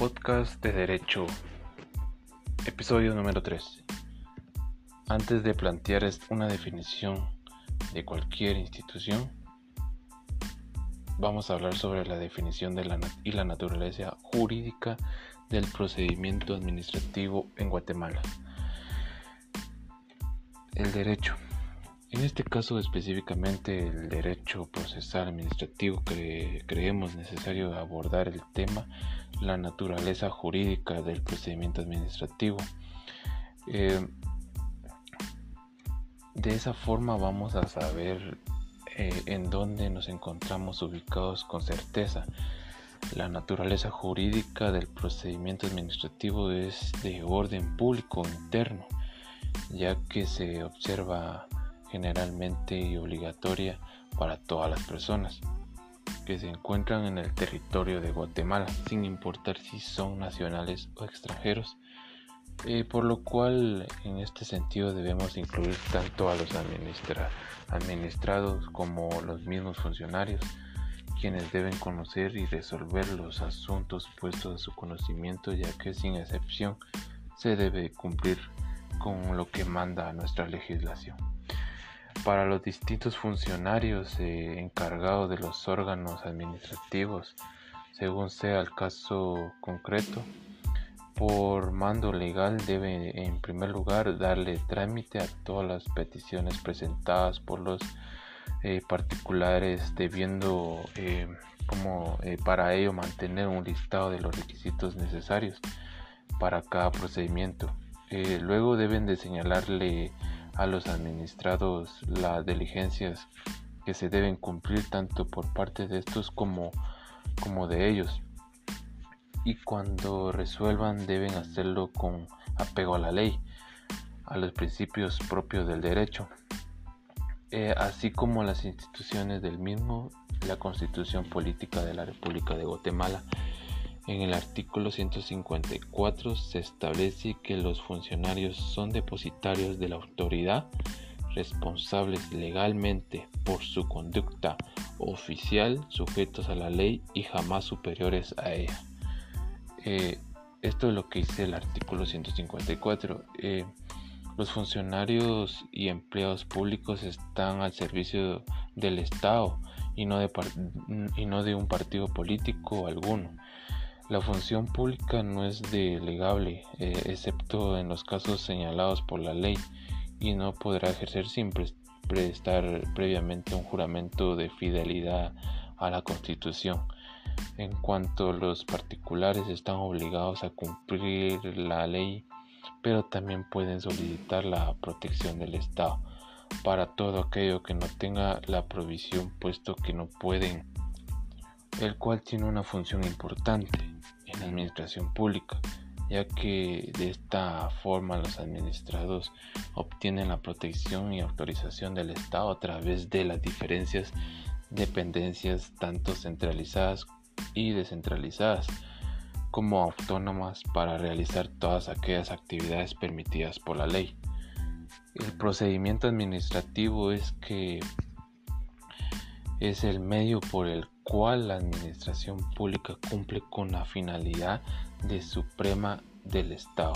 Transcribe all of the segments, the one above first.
podcast de Derecho, episodio número 3. Antes de plantear una definición de cualquier institución, vamos a hablar sobre la definición de la y la naturaleza jurídica del procedimiento administrativo en Guatemala. El derecho. En este caso específicamente el derecho procesal administrativo creemos necesario abordar el tema la naturaleza jurídica del procedimiento administrativo. Eh, de esa forma vamos a saber eh, en dónde nos encontramos ubicados con certeza. La naturaleza jurídica del procedimiento administrativo es de orden público interno, ya que se observa generalmente y obligatoria para todas las personas que se encuentran en el territorio de Guatemala, sin importar si son nacionales o extranjeros, eh, por lo cual en este sentido debemos incluir tanto a los administrados como los mismos funcionarios, quienes deben conocer y resolver los asuntos puestos a su conocimiento, ya que sin excepción se debe cumplir con lo que manda nuestra legislación para los distintos funcionarios eh, encargados de los órganos administrativos, según sea el caso concreto. Por mando legal debe en primer lugar darle trámite a todas las peticiones presentadas por los eh, particulares, debiendo eh, como para ello mantener un listado de los requisitos necesarios para cada procedimiento. luego deben de señalarle a los administrados las diligencias que se deben cumplir tanto por parte de estos como, como de ellos. Y cuando resuelvan deben hacerlo con apego a la ley, a los principios propios del derecho, eh, así como las instituciones del mismo, la constitución política de la República de Guatemala en el artículo 154 se establece que los funcionarios son depositarios de la autoridad responsables legalmente por su conducta oficial, sujetos a la ley y jamás superiores a ella. Eh, esto es lo que dice el artículo 154. Eh, los funcionarios y empleados públicos están al servicio del Estado y no de, y no de un partido político alguno. La función pública no es delegable, eh, excepto en los casos señalados por la ley, y no podrá ejercer sin prestar previamente un juramento de fidelidad a la Constitución. En cuanto los particulares están obligados a cumplir la ley, pero también pueden solicitar la protección del Estado para todo aquello que no tenga la provisión, puesto que no pueden, el cual tiene una función importante en la administración pública, ya que de esta forma los administrados obtienen la protección y autorización del Estado a través de las diferencias dependencias tanto centralizadas y descentralizadas como autónomas para realizar todas aquellas actividades permitidas por la ley. El procedimiento administrativo es que es el medio por el cual la administración pública cumple con la finalidad de suprema del Estado,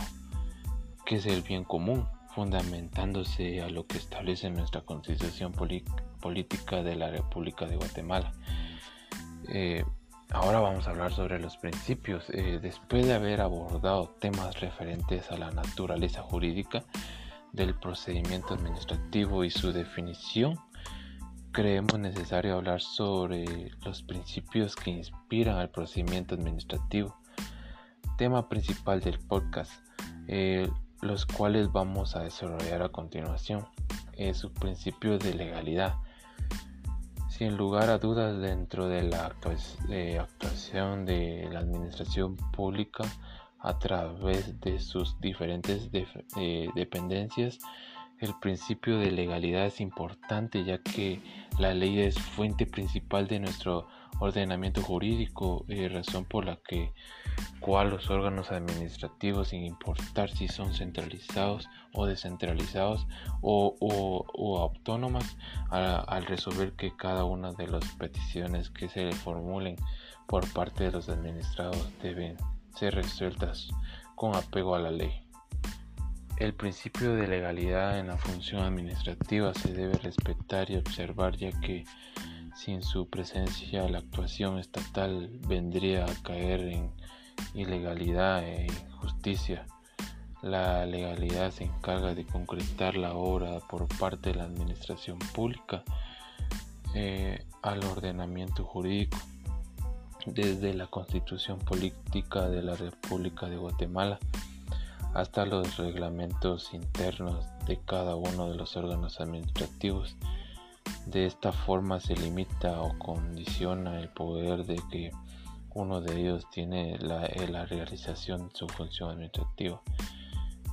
que es el bien común, fundamentándose a lo que establece nuestra constitución política de la República de Guatemala. Eh, ahora vamos a hablar sobre los principios. Eh, después de haber abordado temas referentes a la naturaleza jurídica del procedimiento administrativo y su definición, creemos necesario hablar sobre los principios que inspiran al procedimiento administrativo, tema principal del podcast, eh, los cuales vamos a desarrollar a continuación. Es su principio de legalidad. Sin lugar a dudas, dentro de la actuación de la administración pública a través de sus diferentes eh, dependencias, el principio de legalidad es importante ya que la ley es fuente principal de nuestro ordenamiento jurídico, y eh, razón por la que cual los órganos administrativos, sin importar si son centralizados o descentralizados o, o, autónomas, al resolver que cada una de las peticiones que se formulen por parte de los administrados deben ser resueltas con apego a la ley. El principio de legalidad en la función administrativa se debe respetar y observar ya que sin su presencia la actuación estatal vendría a caer en ilegalidad e injusticia. La legalidad se encarga de concretar la obra por parte de la administración pública eh, al ordenamiento jurídico desde la constitución política de la República de Guatemala hasta los reglamentos internos de cada uno de los órganos administrativos. De esta forma se limita o condiciona el poder de que uno de ellos tiene la, la realización de su función administrativa.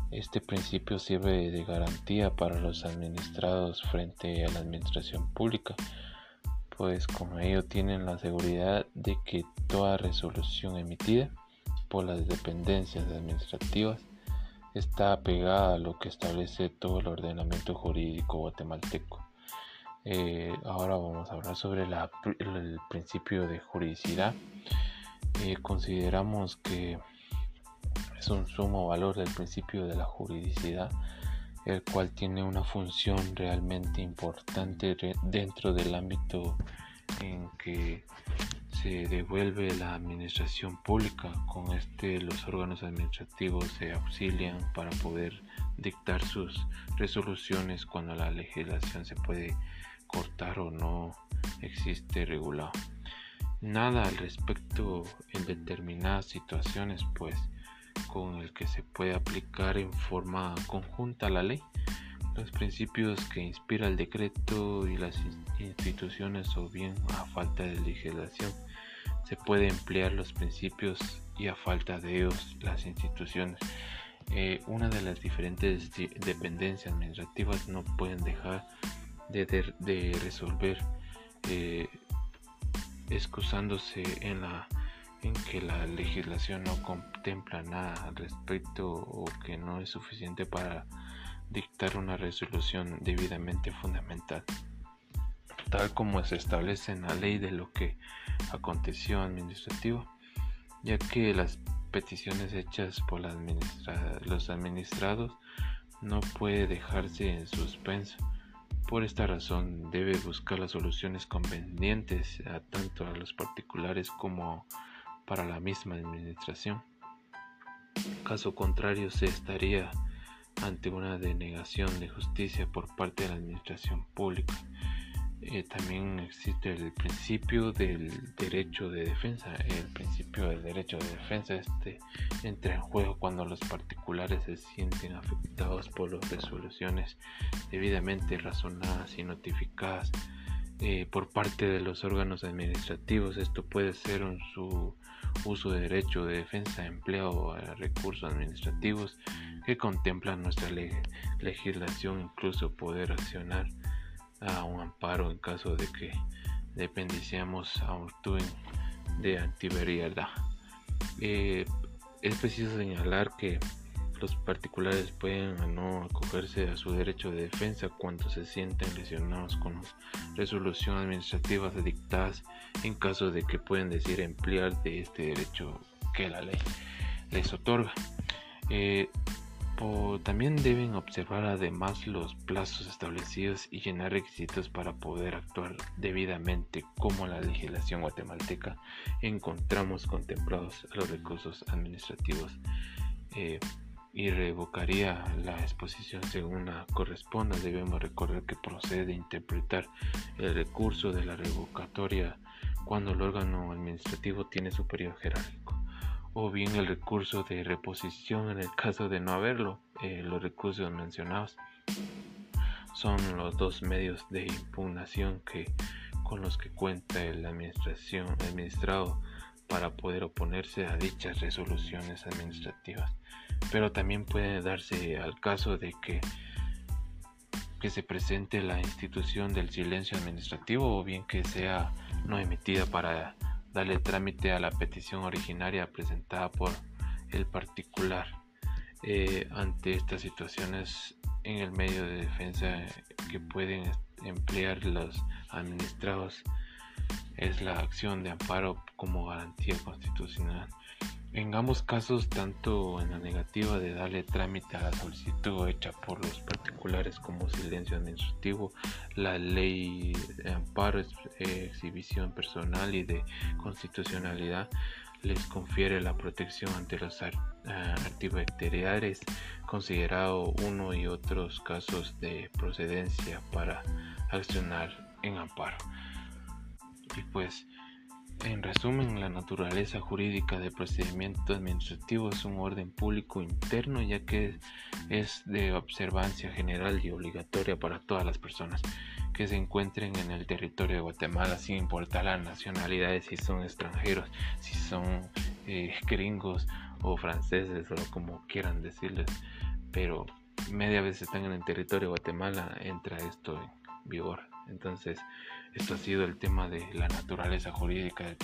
Este principio sirve de garantía para los administrados frente a la administración pública, pues con ello tienen la seguridad de que toda resolución emitida por las dependencias administrativas está apegada a lo que establece todo el ordenamiento jurídico guatemalteco. Eh, ahora vamos a hablar sobre el principio de juridicidad. Eh, consideramos que es un sumo valor del principio de la juridicidad, el cual tiene una función realmente importante dentro del ámbito en que se devuelve la administración pública. Con este los órganos administrativos se auxilian para poder dictar sus resoluciones cuando la legislación se puede cortar o no existe regulado. Nada al respecto en determinadas situaciones, pues con el que se puede aplicar en forma conjunta la ley los principios que inspira el decreto y las instituciones o bien a falta de legislación se puede emplear los principios y a falta de ellos las instituciones. Eh, una de las diferentes dependencias administrativas no pueden dejar de, resolver eh, excusándose en, la, en que la legislación no contempla nada al respecto o que no es suficiente para dictar una resolución debidamente fundamental, tal como se establece en la ley de lo que aconteció administrativo, ya que las peticiones hechas por los administrados no puede dejarse en suspenso. Por esta razón debe buscar las soluciones convenientes a tanto a los particulares como para la misma administración. Caso contrario se estaría ante una denegación de justicia por parte de la administración pública. Eh, también existe el principio del derecho de defensa. El principio del derecho de defensa este entra en juego cuando los particulares se sienten afectados por las resoluciones debidamente razonadas y notificadas eh, por parte de los órganos administrativos. Esto puede ser un su uso de derecho de defensa, empleo a recursos administrativos que contemplan nuestra legislación, incluso poder accionar a un amparo en caso de que dependiciamos a un de antiveriedad. Eh, es preciso señalar que los particulares pueden no acogerse a su derecho de defensa cuando se sienten lesionados con resoluciones administrativas dictadas en caso de que pueden decir emplear de este derecho que la ley les otorga. Eh, también deben observar además los plazos establecidos y llenar requisitos para poder actuar debidamente como la legislación guatemalteca encontramos contemplados los recursos administrativos eh, y revocaría la exposición según la corresponda. Debemos recordar que procede interpretar el recurso de la revocatoria cuando el órgano administrativo tiene su periodo jerárquico o bien el recurso de reposición en el caso de no haberlo. Eh, los recursos mencionados son los dos medios de impugnación que con los que cuenta el administración administrado para poder oponerse a dichas resoluciones administrativas. Pero también puede darse al caso de que que se presente la institución del silencio administrativo o bien que sea no emitida para darle trámite a la petición originaria presentada por el particular. Eh, ante estas situaciones en el medio de defensa que pueden emplear los administrados es la acción de amparo como garantía constitucional. En ambos casos, tanto en la negativa de darle trámite a la solicitud hecha por los particulares como silencio administrativo, la ley de amparo, eh, exhibición personal y de constitucionalidad les confiere la protección ante los antibacteriales considerado uno y otros casos de procedencia para accionar en amparo. Y pues en resumen, la naturaleza jurídica del procedimiento administrativo es un orden público interno ya que es de observancia general y obligatoria para todas las personas que se encuentren en el territorio de Guatemala sin importar la nacionalidad, si son extranjeros, si son eh, gringos o franceses o como quieran decirles, pero media vez están en el territorio de Guatemala entra esto en vigor. Entonces, esto ha sido el tema de la naturaleza jurídica del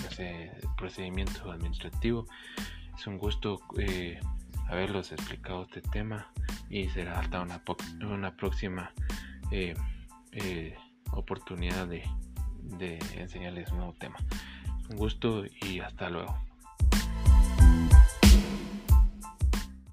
procedimiento administrativo. Es un gusto eh, haberlos explicado este tema y será hasta una, próxima eh, eh, oportunidad de enseñarles un nuevo tema. Un gusto y hasta luego.